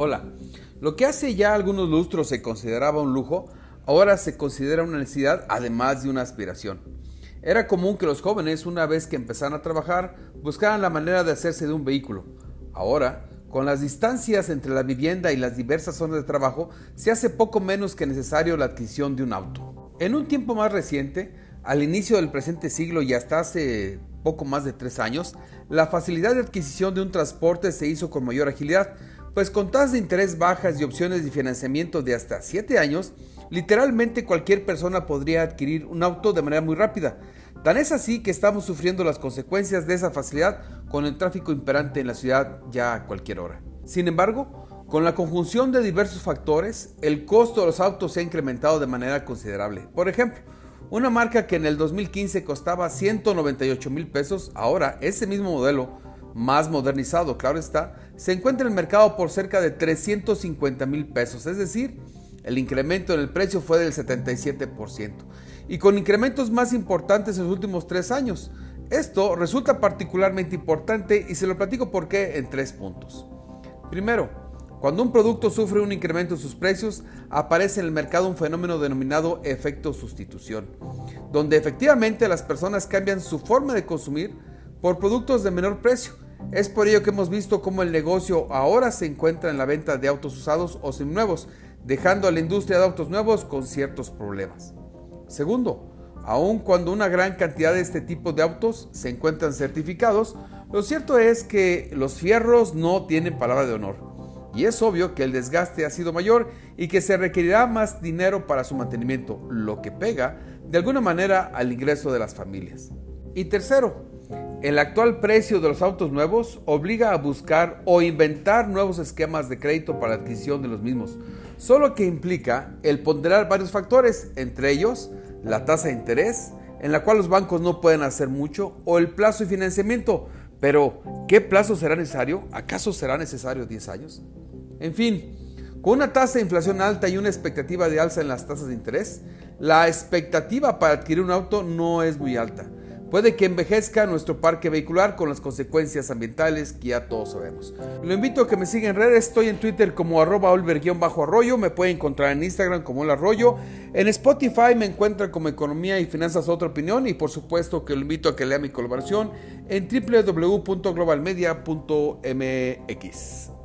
Hola, lo que hace ya algunos lustros se consideraba un lujo, ahora se considera una necesidad además de una aspiración. Era común que los jóvenes, una vez que empezaran a trabajar, buscaran la manera de hacerse de un vehículo. Ahora, con las distancias entre la vivienda y las diversas zonas de trabajo, se hace poco menos que necesario la adquisición de un auto. En un tiempo más reciente, al inicio del presente siglo y hasta hace poco más de tres años, la facilidad de adquisición de un transporte se hizo con mayor agilidad, pues con tasas de interés bajas y opciones de financiamiento de hasta 7 años, literalmente cualquier persona podría adquirir un auto de manera muy rápida. Tan es así que estamos sufriendo las consecuencias de esa facilidad con el tráfico imperante en la ciudad ya a cualquier hora. Sin embargo, con la conjunción de diversos factores, el costo de los autos se ha incrementado de manera considerable. Por ejemplo, una marca que en el 2015 costaba 198 mil pesos, ahora ese mismo modelo más modernizado, claro está, se encuentra en el mercado por cerca de 350 mil pesos, es decir, el incremento en el precio fue del 77% y con incrementos más importantes en los últimos tres años. Esto resulta particularmente importante y se lo platico por qué en tres puntos. Primero, cuando un producto sufre un incremento en sus precios, aparece en el mercado un fenómeno denominado efecto sustitución, donde efectivamente las personas cambian su forma de consumir por productos de menor precio es por ello que hemos visto cómo el negocio ahora se encuentra en la venta de autos usados o seminuevos, dejando a la industria de autos nuevos con ciertos problemas. Segundo, aun cuando una gran cantidad de este tipo de autos se encuentran certificados, lo cierto es que los fierros no tienen palabra de honor. Y es obvio que el desgaste ha sido mayor y que se requerirá más dinero para su mantenimiento, lo que pega de alguna manera al ingreso de las familias. Y tercero, el actual precio de los autos nuevos obliga a buscar o inventar nuevos esquemas de crédito para la adquisición de los mismos, solo que implica el ponderar varios factores, entre ellos la tasa de interés, en la cual los bancos no pueden hacer mucho, o el plazo de financiamiento. Pero, ¿qué plazo será necesario? ¿Acaso será necesario 10 años? En fin, con una tasa de inflación alta y una expectativa de alza en las tasas de interés, la expectativa para adquirir un auto no es muy alta. Puede que envejezca nuestro parque vehicular con las consecuencias ambientales que ya todos sabemos. Lo invito a que me siga en redes, estoy en Twitter como arroba olver-arroyo, me puede encontrar en Instagram como el arroyo, en Spotify me encuentra como Economía y Finanzas Otra Opinión y por supuesto que lo invito a que lea mi colaboración en www.globalmedia.mx.